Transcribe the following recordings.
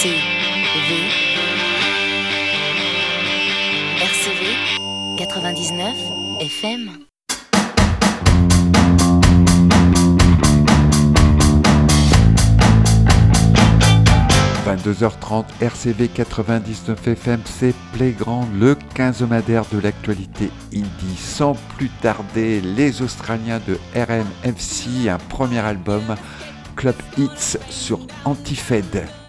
RCV. RCV 99 FM. 22h30 RCV 99 FM, c'est Playground, le quinzomadaire de l'actualité indie. Sans plus tarder, les Australiens de RMFC, un premier album, Club Hits sur Antifed.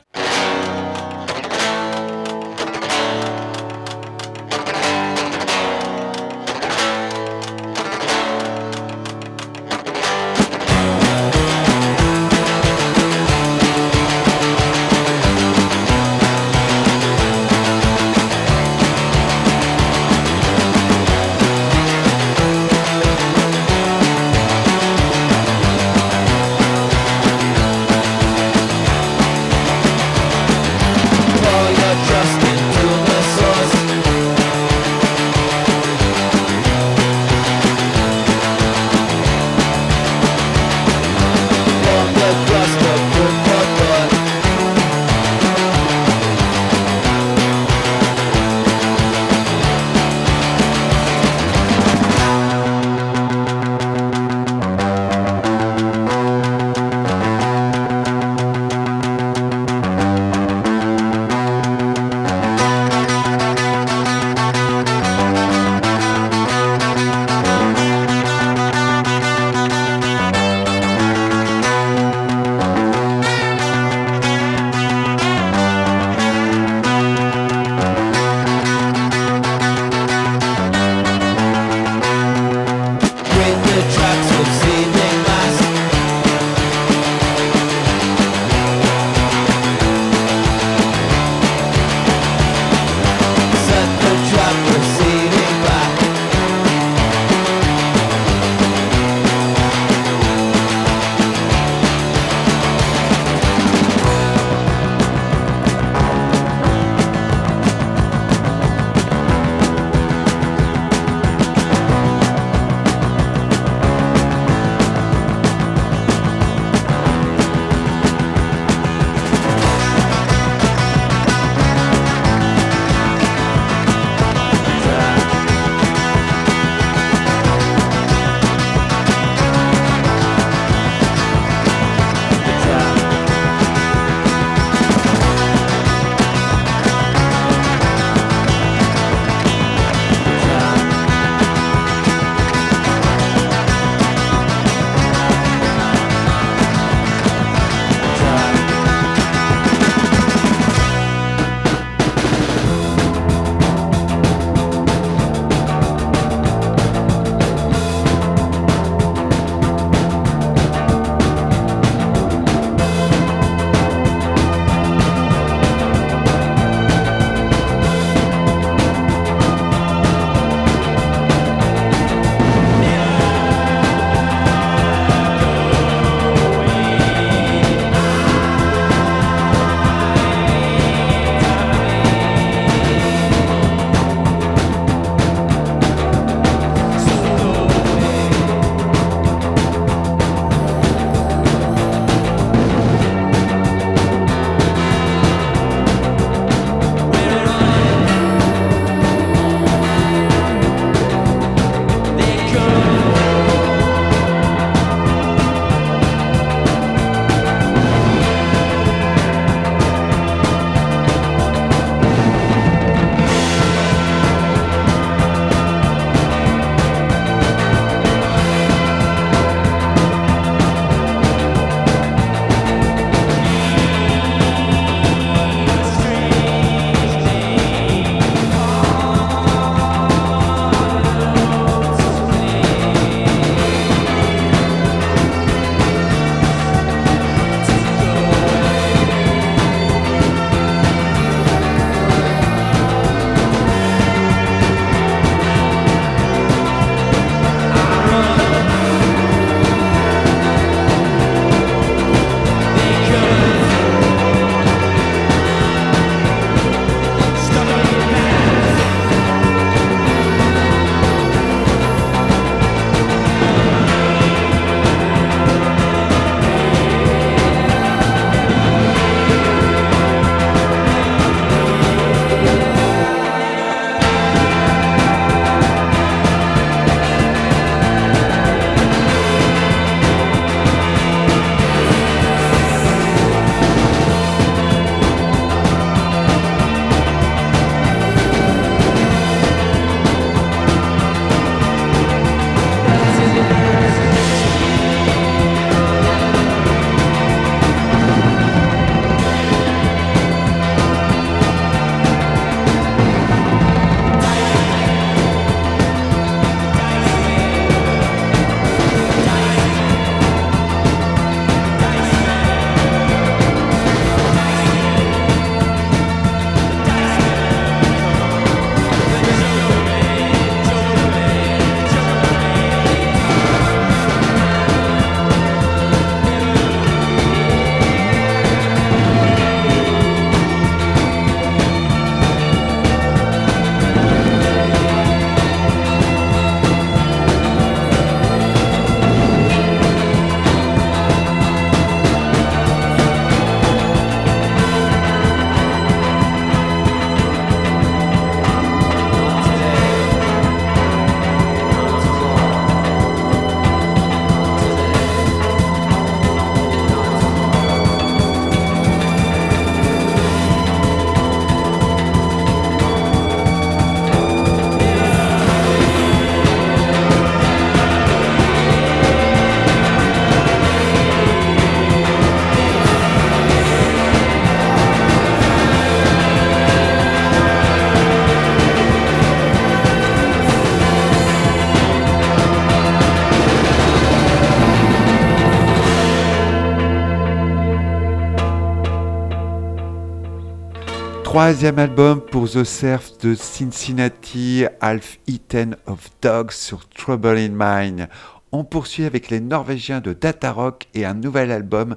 Troisième album pour The Surf de Cincinnati, Half Eaten of Dogs sur Trouble in Mind. On poursuit avec les Norvégiens de Data Rock et un nouvel album,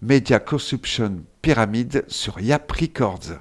Media Consumption Pyramid sur Yap Records.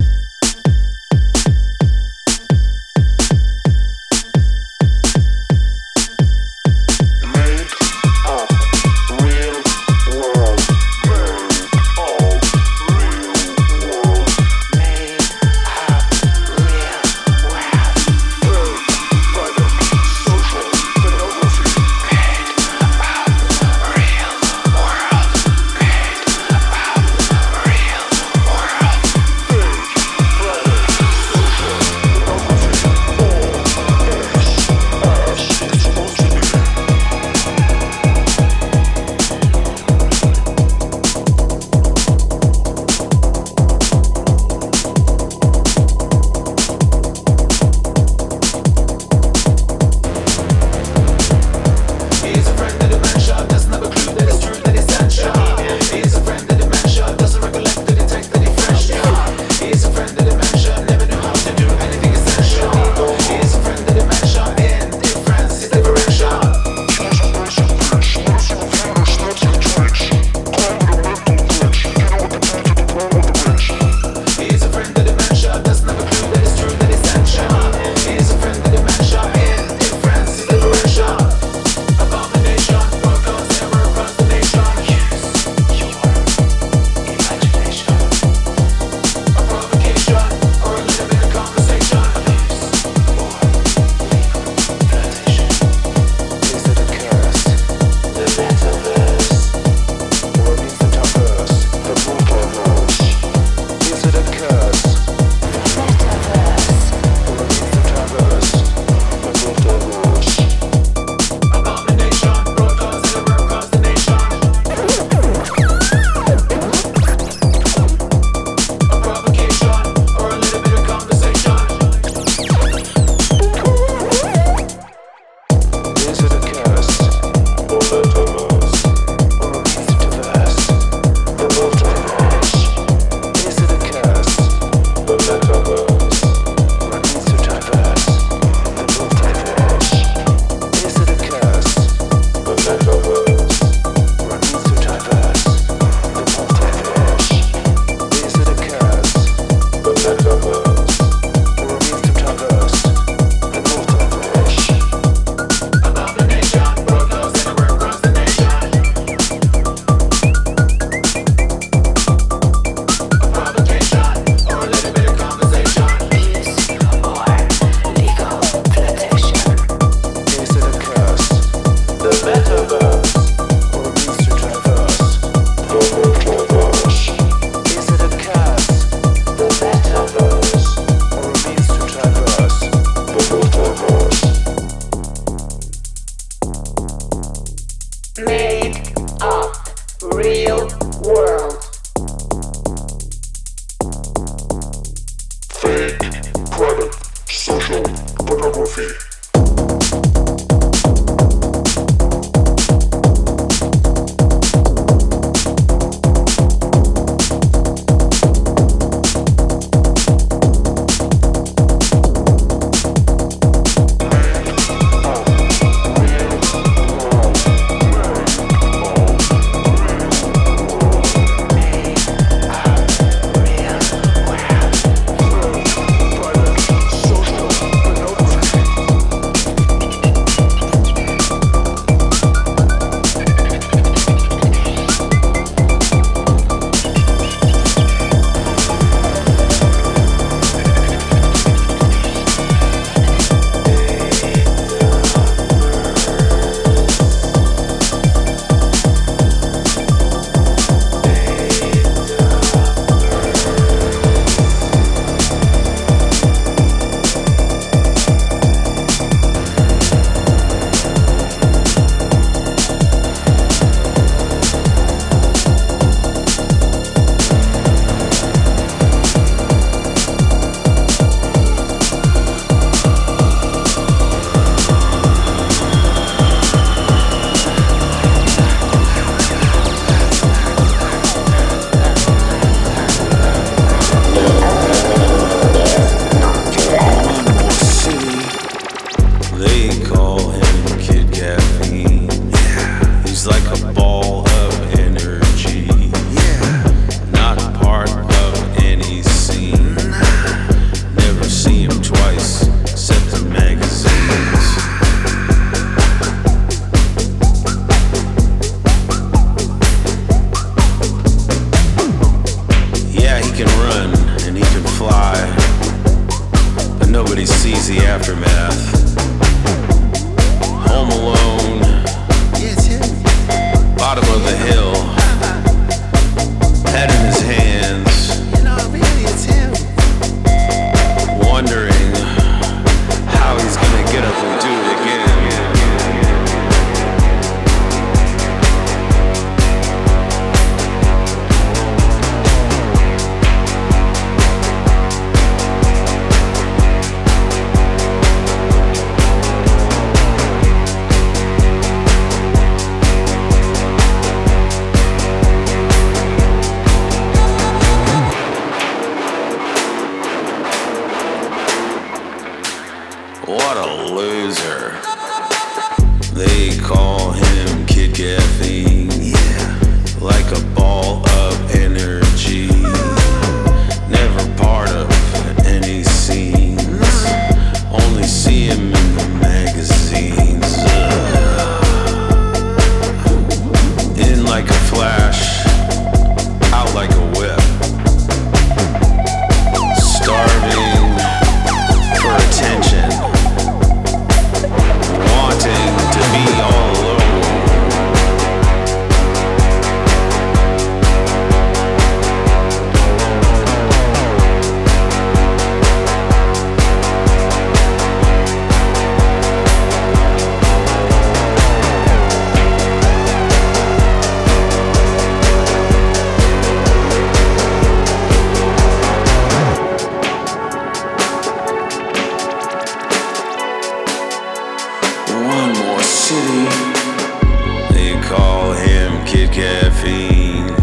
caffeine,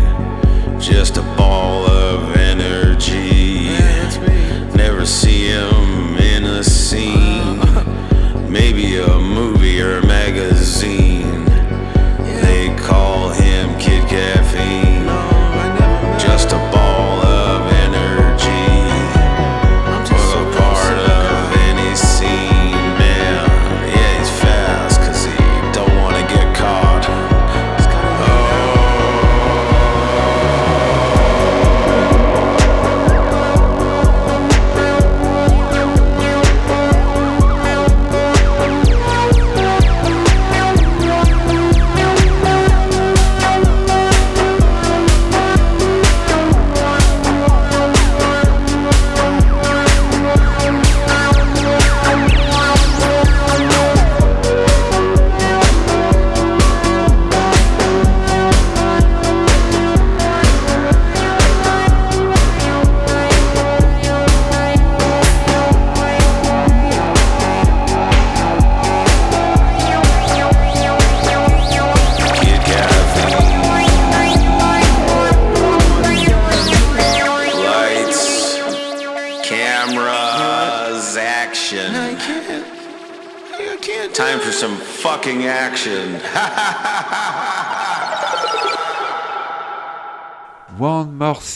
just a ball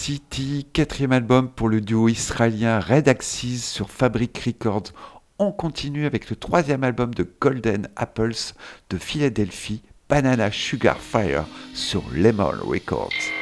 City, quatrième album pour le duo israélien Red Axis sur Fabric Records. On continue avec le troisième album de Golden Apples de Philadelphie, Banana Sugar Fire sur Lemon Records.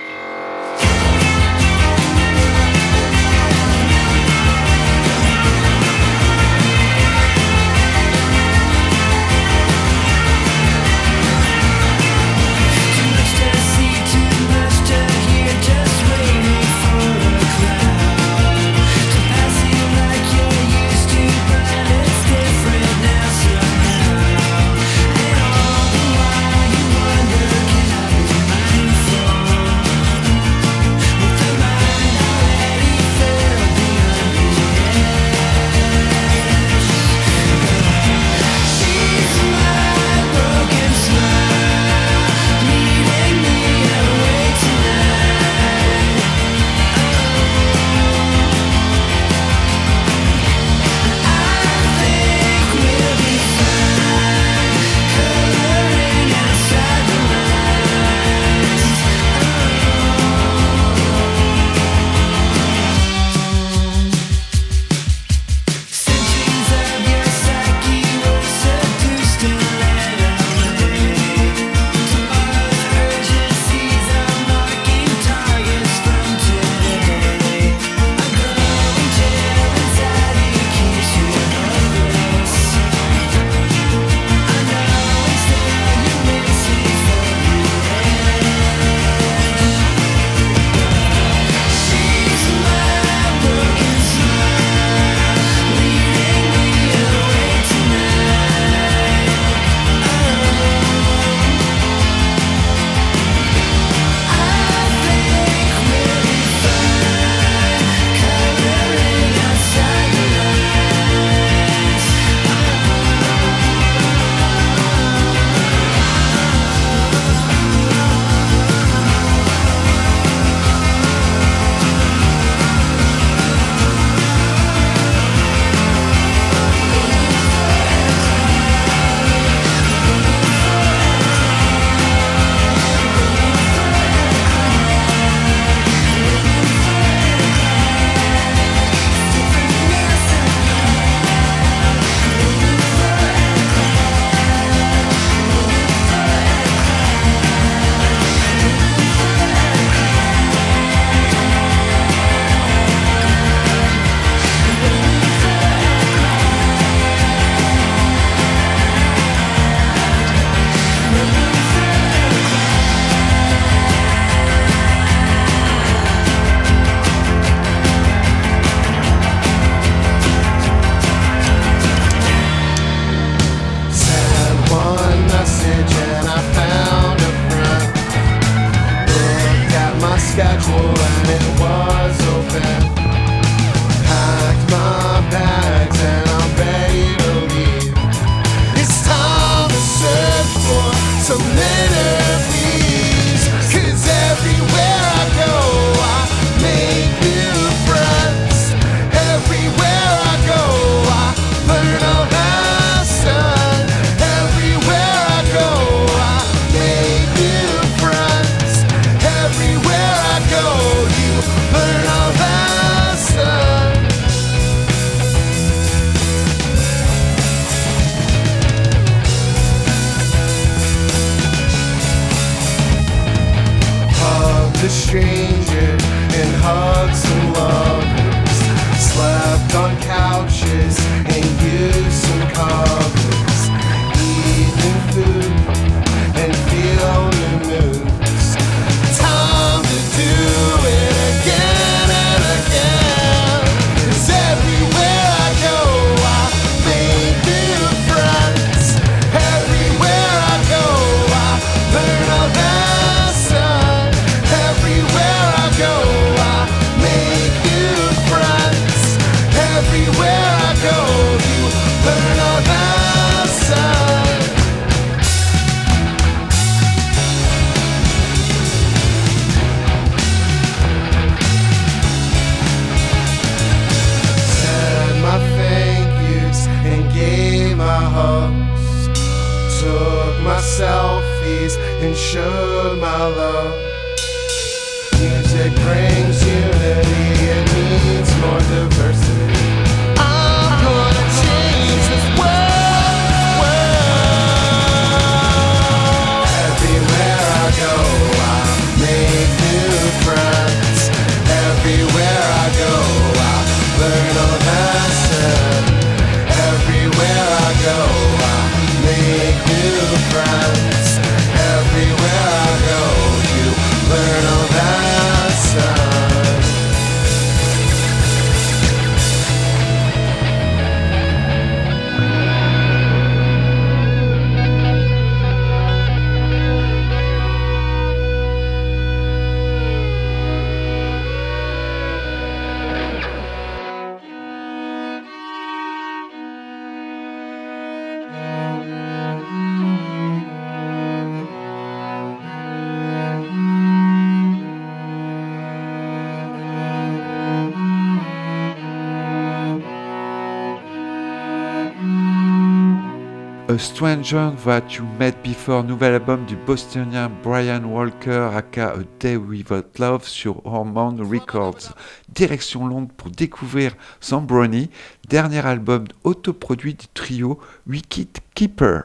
Stranger That You Met Before, nouvel album du bostonien Brian Walker, aka A Day Without Love sur Hormone Records. Direction Londres pour découvrir Zambroni, dernier album autoproduit du trio Wicked Keeper.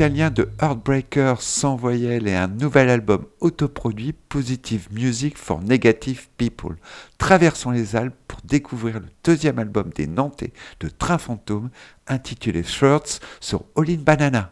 De Heartbreakers sans voyelles et un nouvel album autoproduit Positive Music for Negative People. Traversons les Alpes pour découvrir le deuxième album des Nantais de Train Fantôme intitulé Shirts sur All in Banana.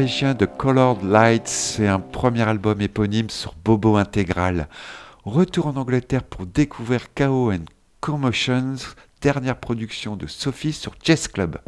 Salvation de Colored Lights, c'est un premier album éponyme sur Bobo Intégral. Retour en Angleterre pour découvrir Chaos and Commotions, dernière production de Sophie sur Chess Club.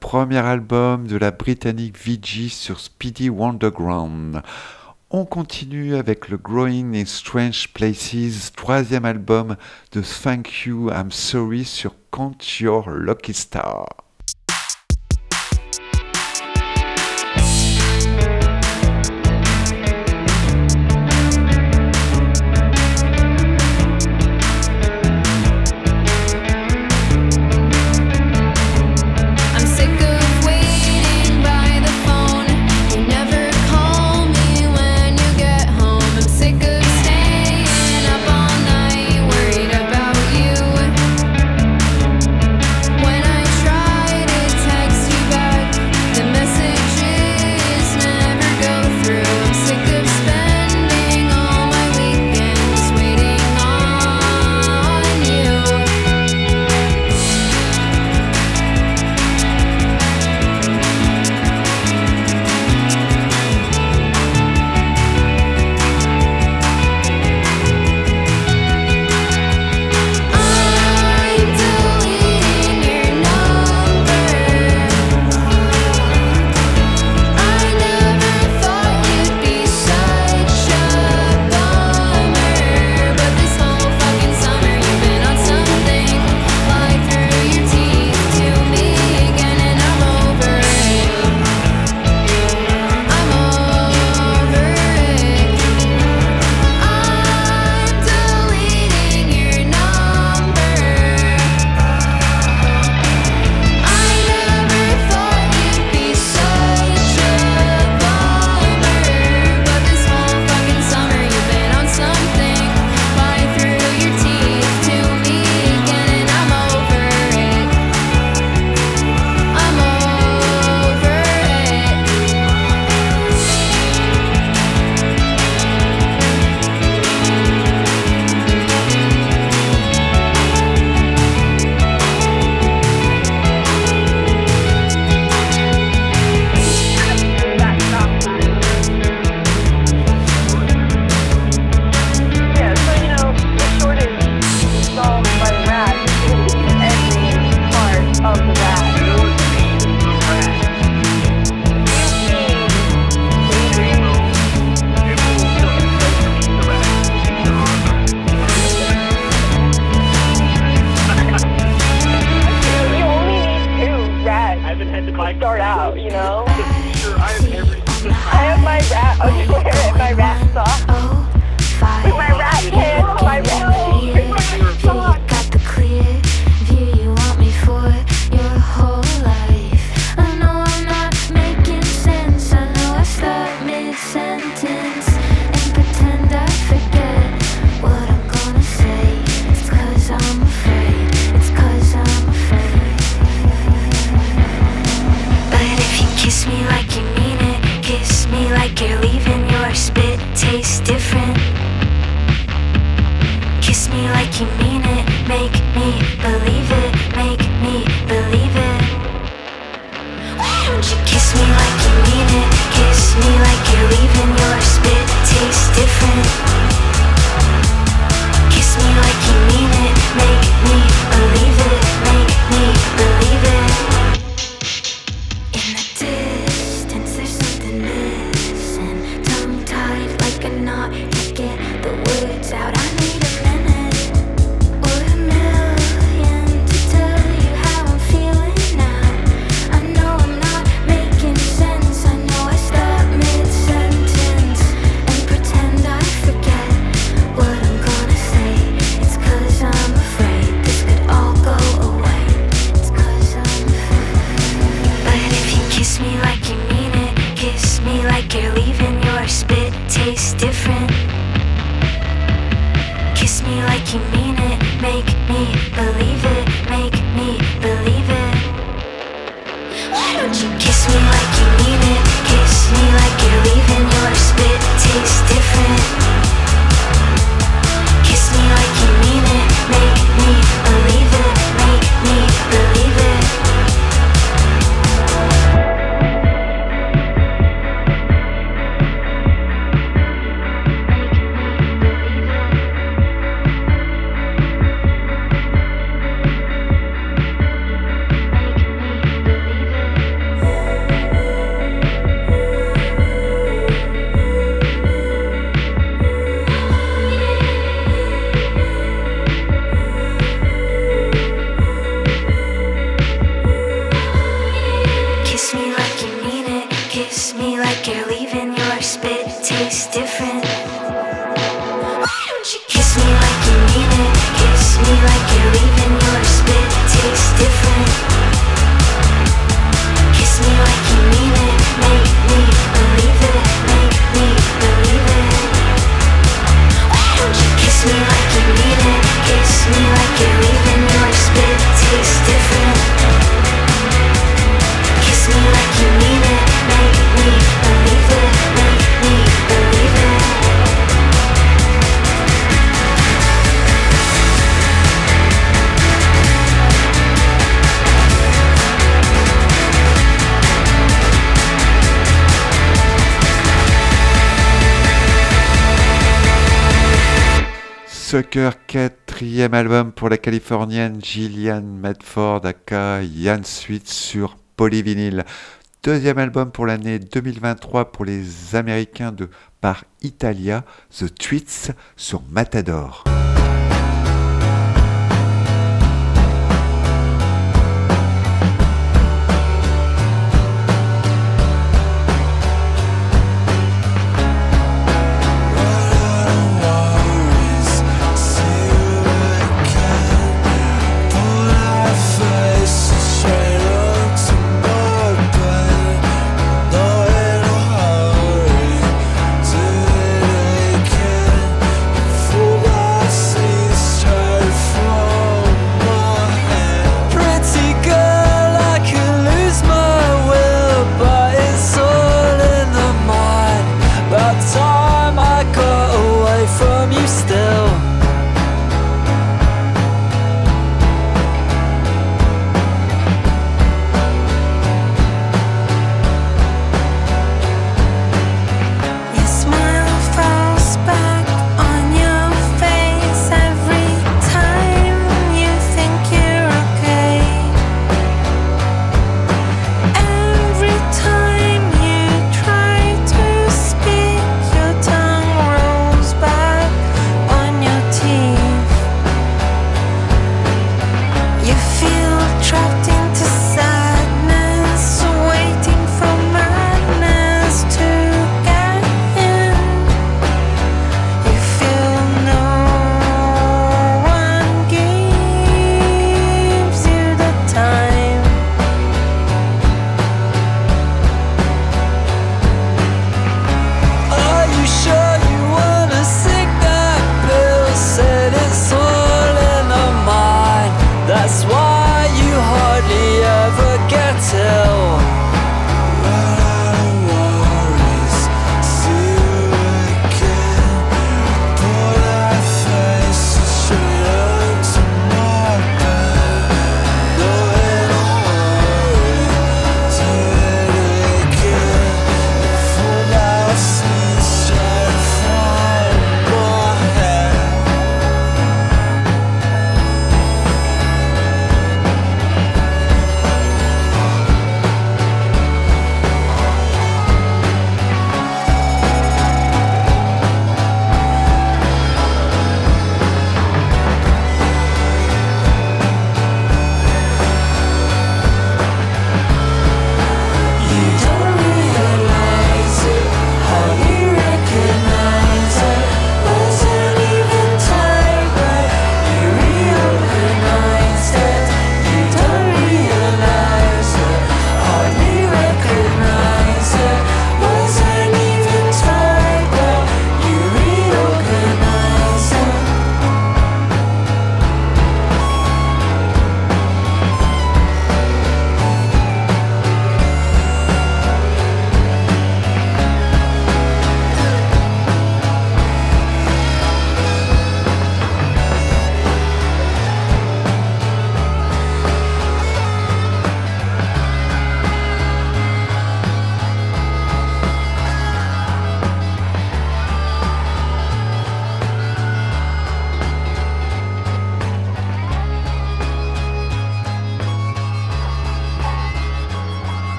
Premier album de la britannique VG sur Speedy Wonderground. On continue avec le Growing in Strange Places, troisième album de Thank You, I'm Sorry sur Count Your Lucky Star. Deuxième album pour la Californienne Gillian Medford, aka Yann Sweet sur Polyvinyl. Deuxième album pour l'année 2023 pour les Américains de par Italia, The Tweets sur Matador.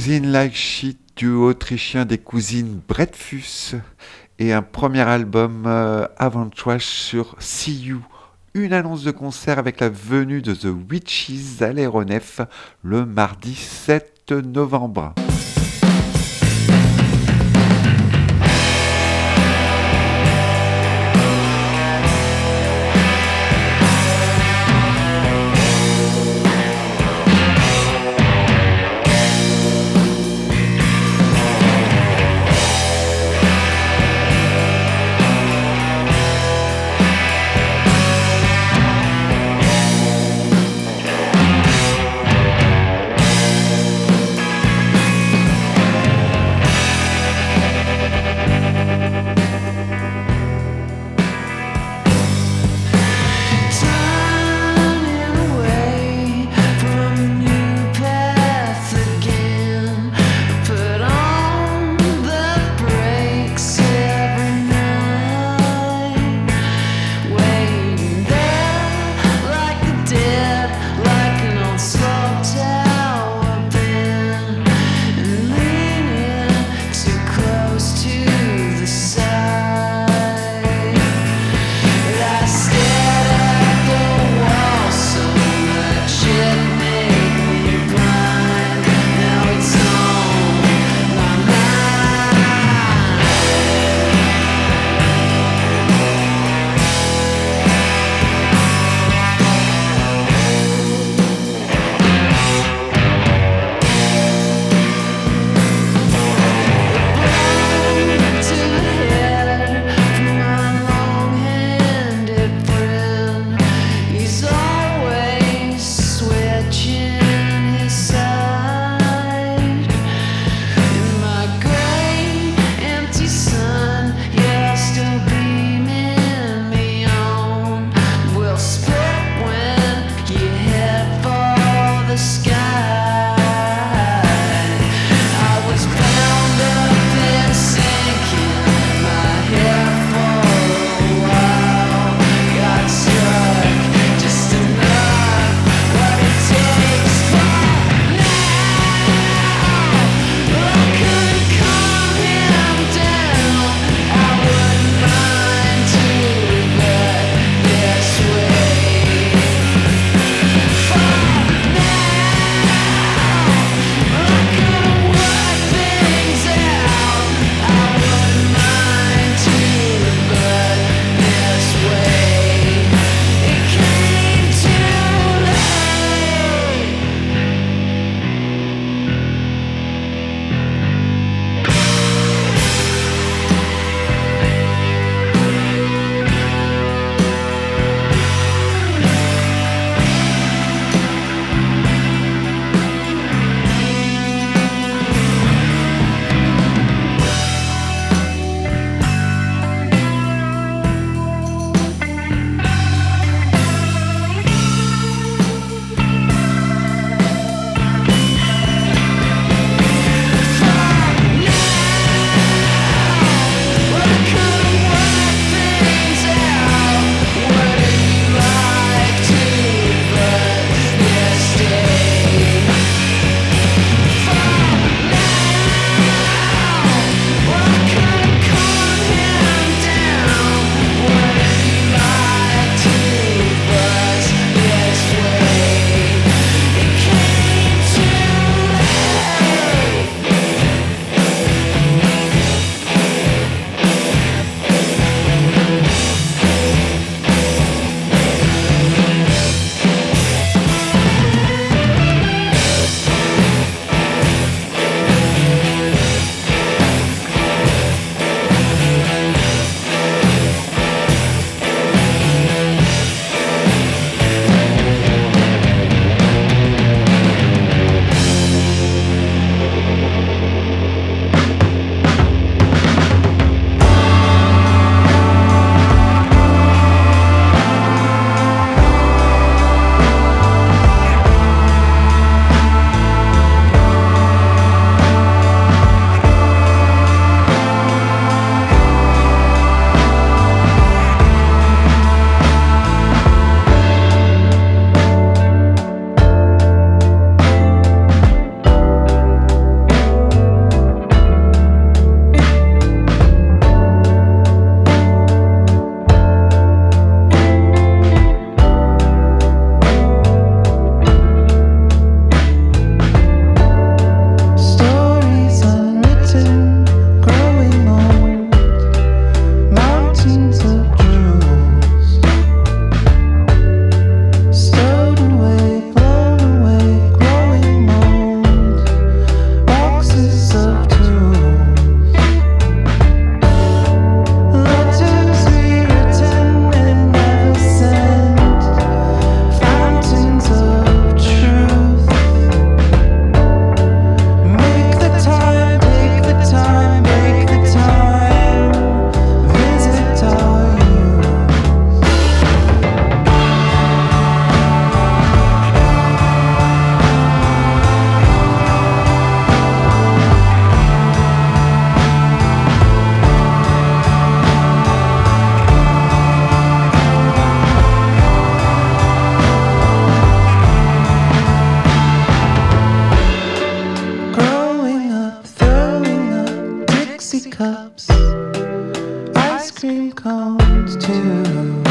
Cousine Like Shit du autrichien des cousines Bretfus et un premier album euh, avant Trash sur See You. Une annonce de concert avec la venue de The Witches à l'aéronef le mardi 7 novembre. Cups, ice cream cones too.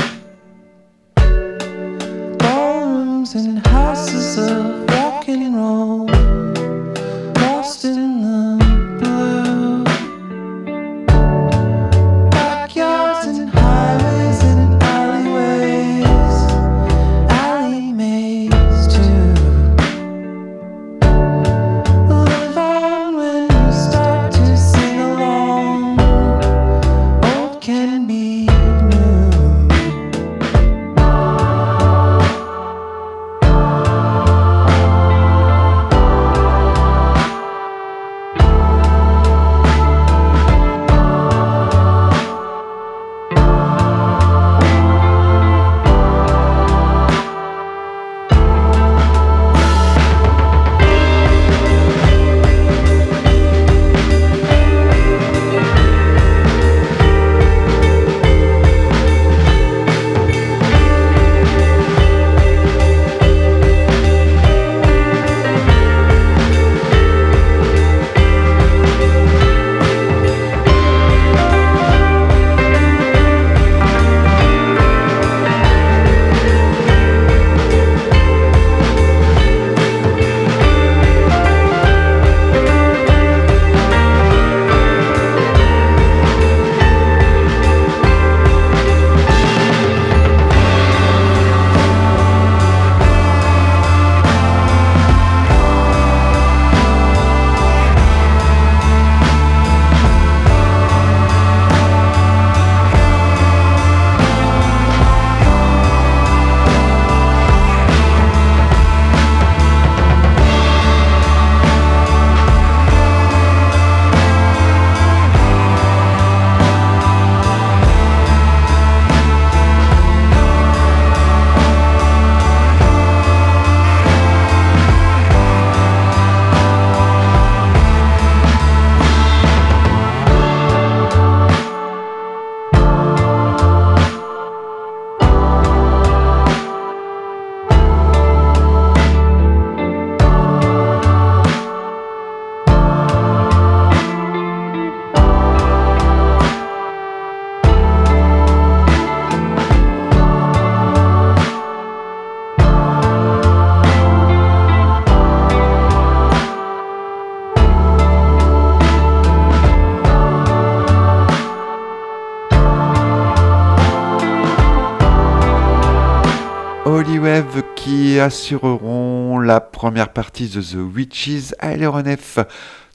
Holywave qui assureront la première partie de The Witches à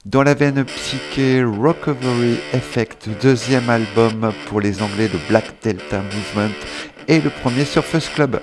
dans la veine psyché Recovery Effect, deuxième album pour les Anglais de Black Delta Movement et le premier Surface Club.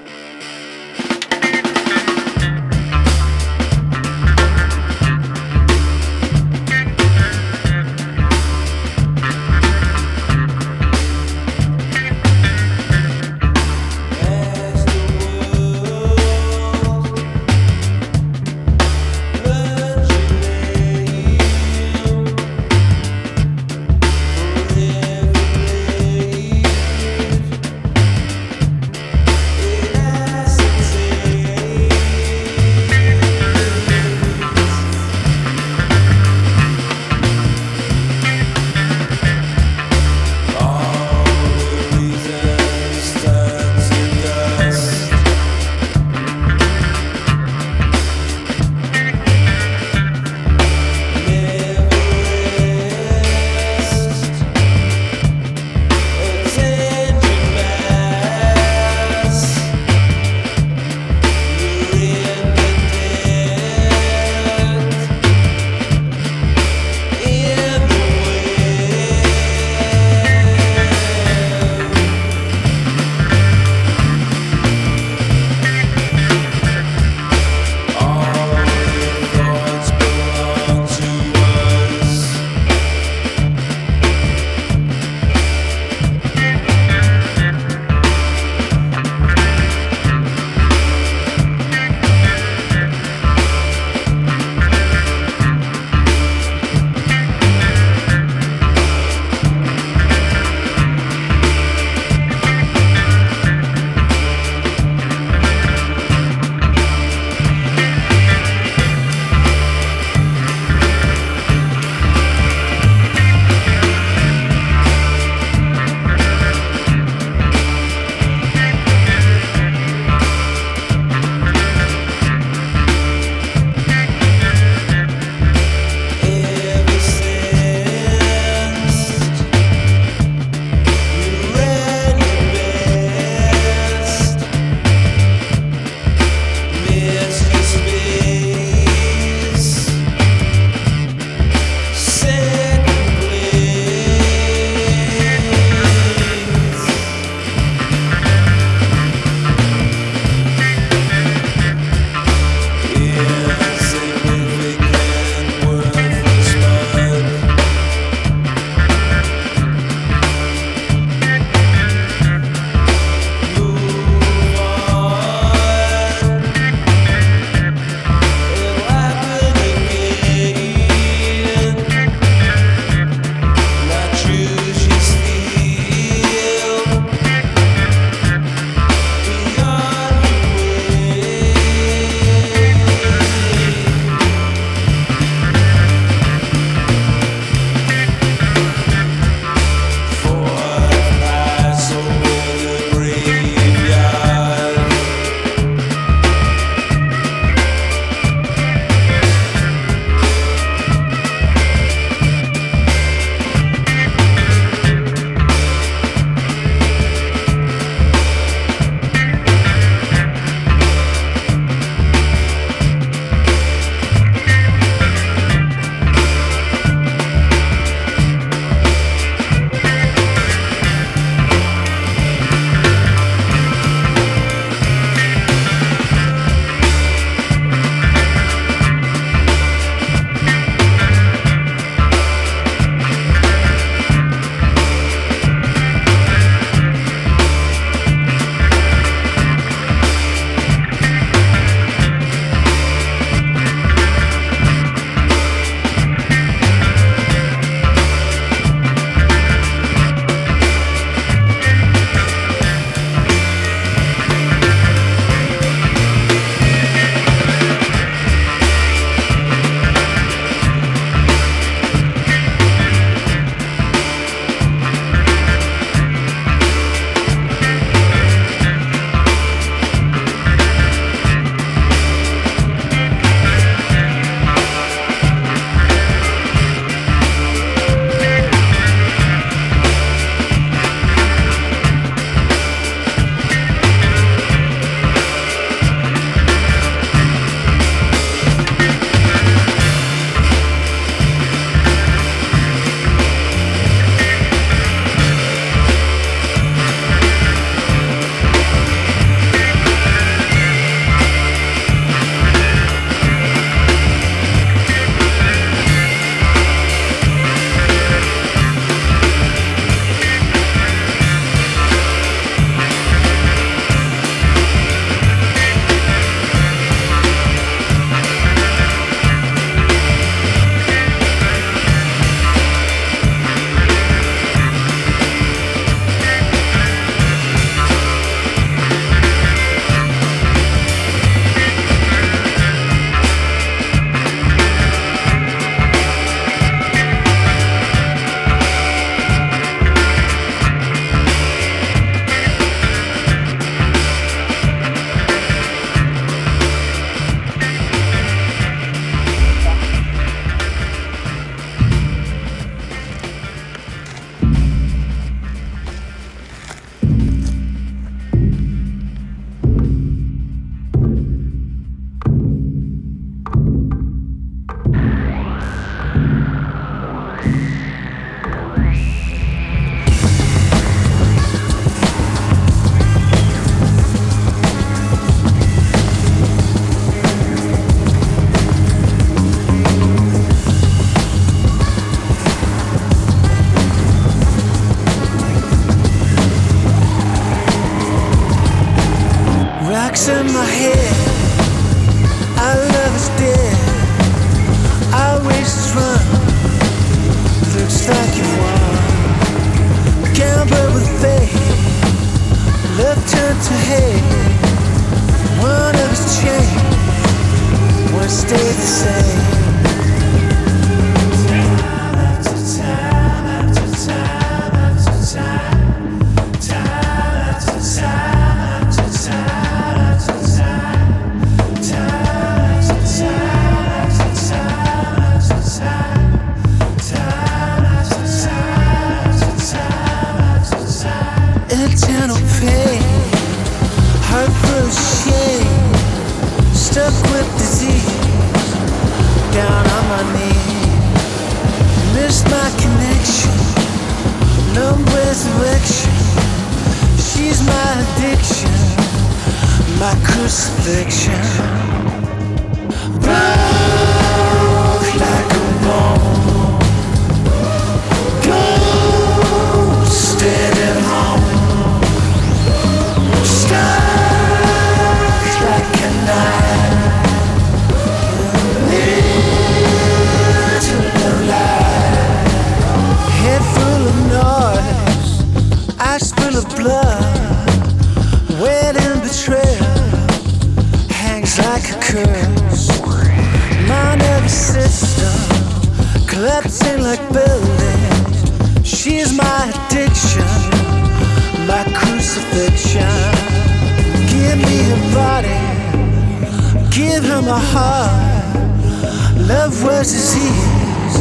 disease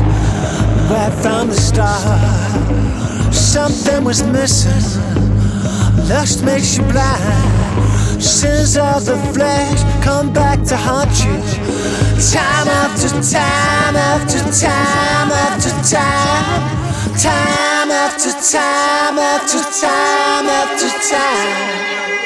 right from the start. Something was missing. Lust makes you blind. Sins of the flesh come back to haunt you. Time after time after time after time. Time after time after time after time. After time.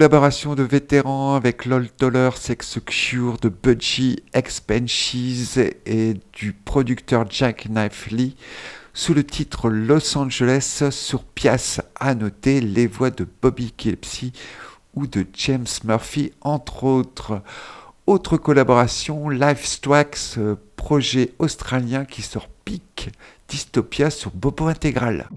Collaboration de vétérans avec LOL Toller, Sex Cure, de Budgie, Expenses et du producteur Jack Knife Lee sous le titre Los Angeles sur Piazza à noter les voix de Bobby Kelpsy ou de James Murphy entre autres. Autre collaboration, Livestrax, projet australien qui sort Pic Dystopia sur Bobo Intégral.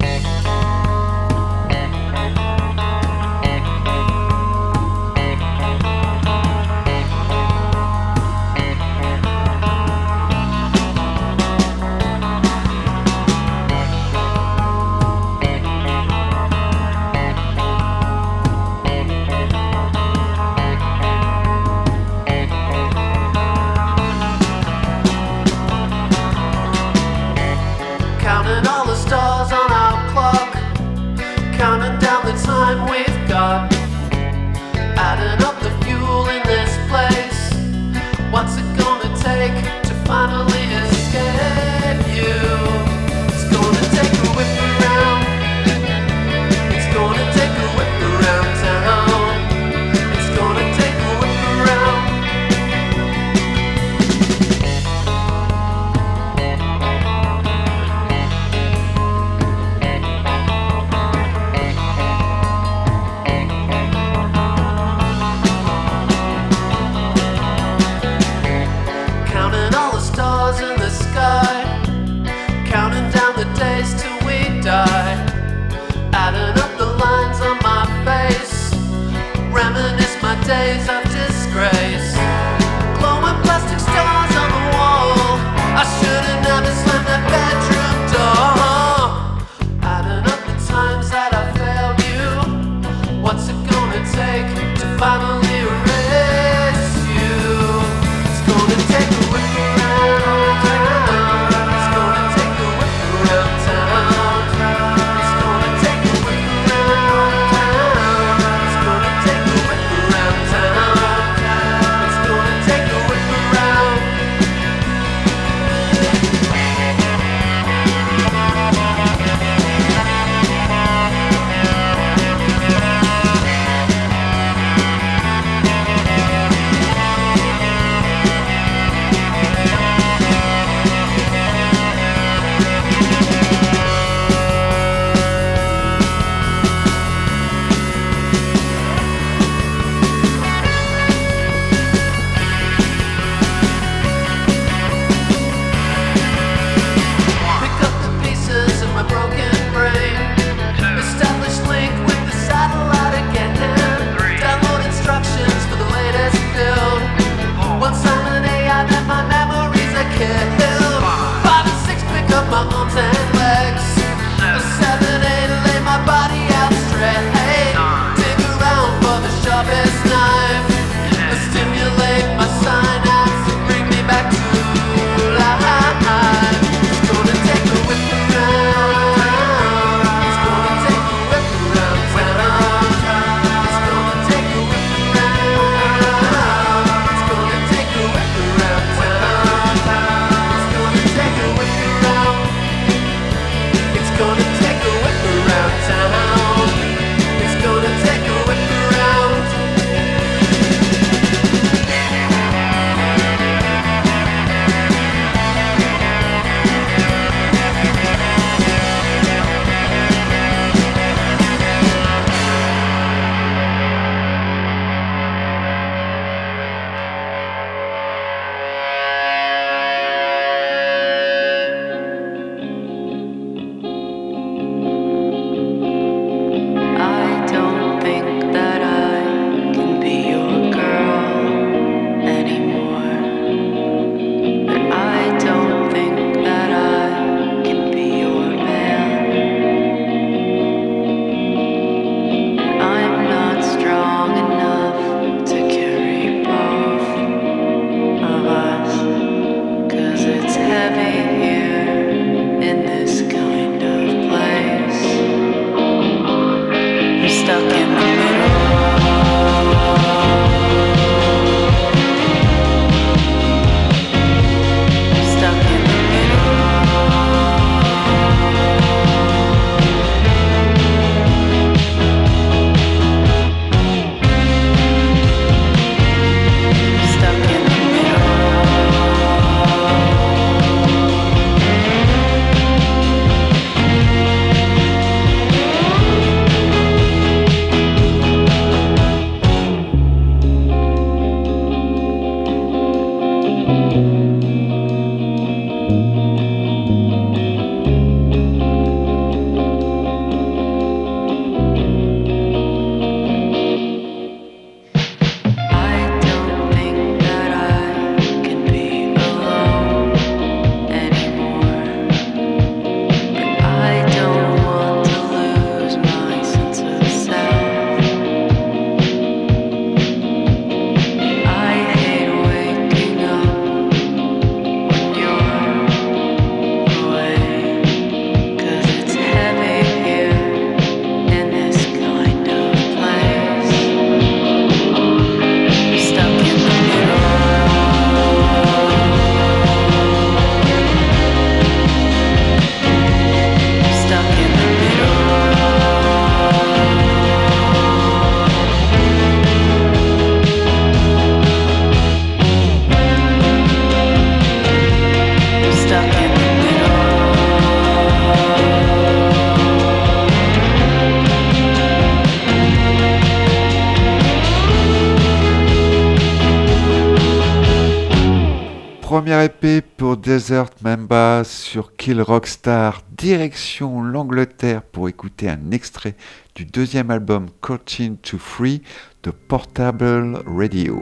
down and all. rockstar, direction l'Angleterre pour écouter un extrait du deuxième album Coaching to Free de Portable Radio.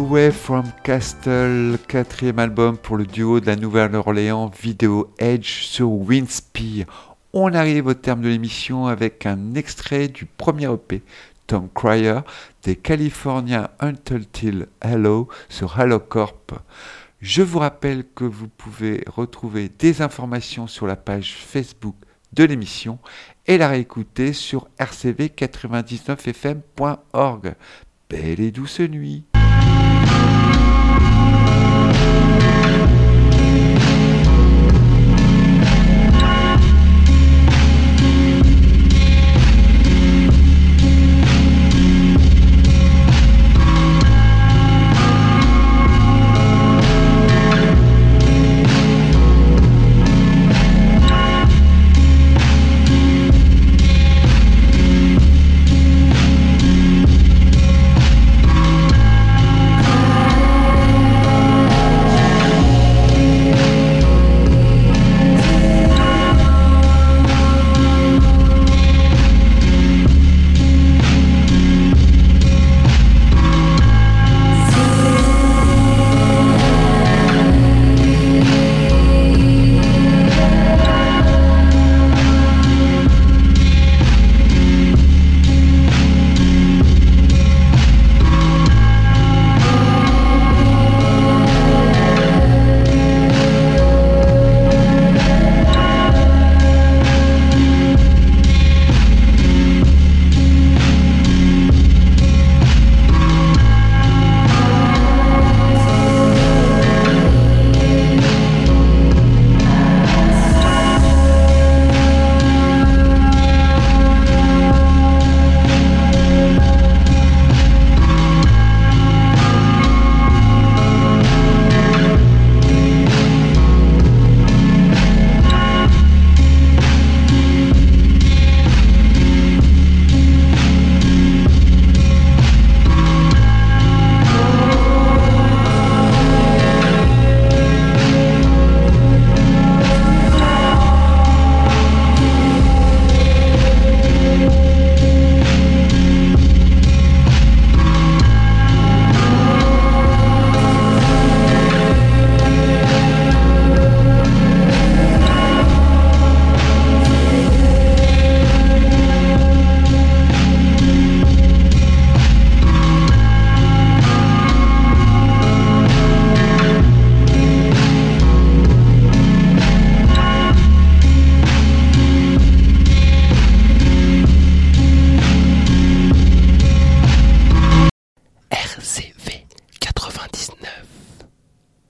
Away from Castle, quatrième album pour le duo de la Nouvelle-Orléans Video Edge sur Winspire. On arrive au terme de l'émission avec un extrait du premier EP, Tom Cryer, des Californiens Until Till Hello sur Hello Corp. Je vous rappelle que vous pouvez retrouver des informations sur la page Facebook de l'émission et la réécouter sur rcv99fm.org. Belle et douce nuit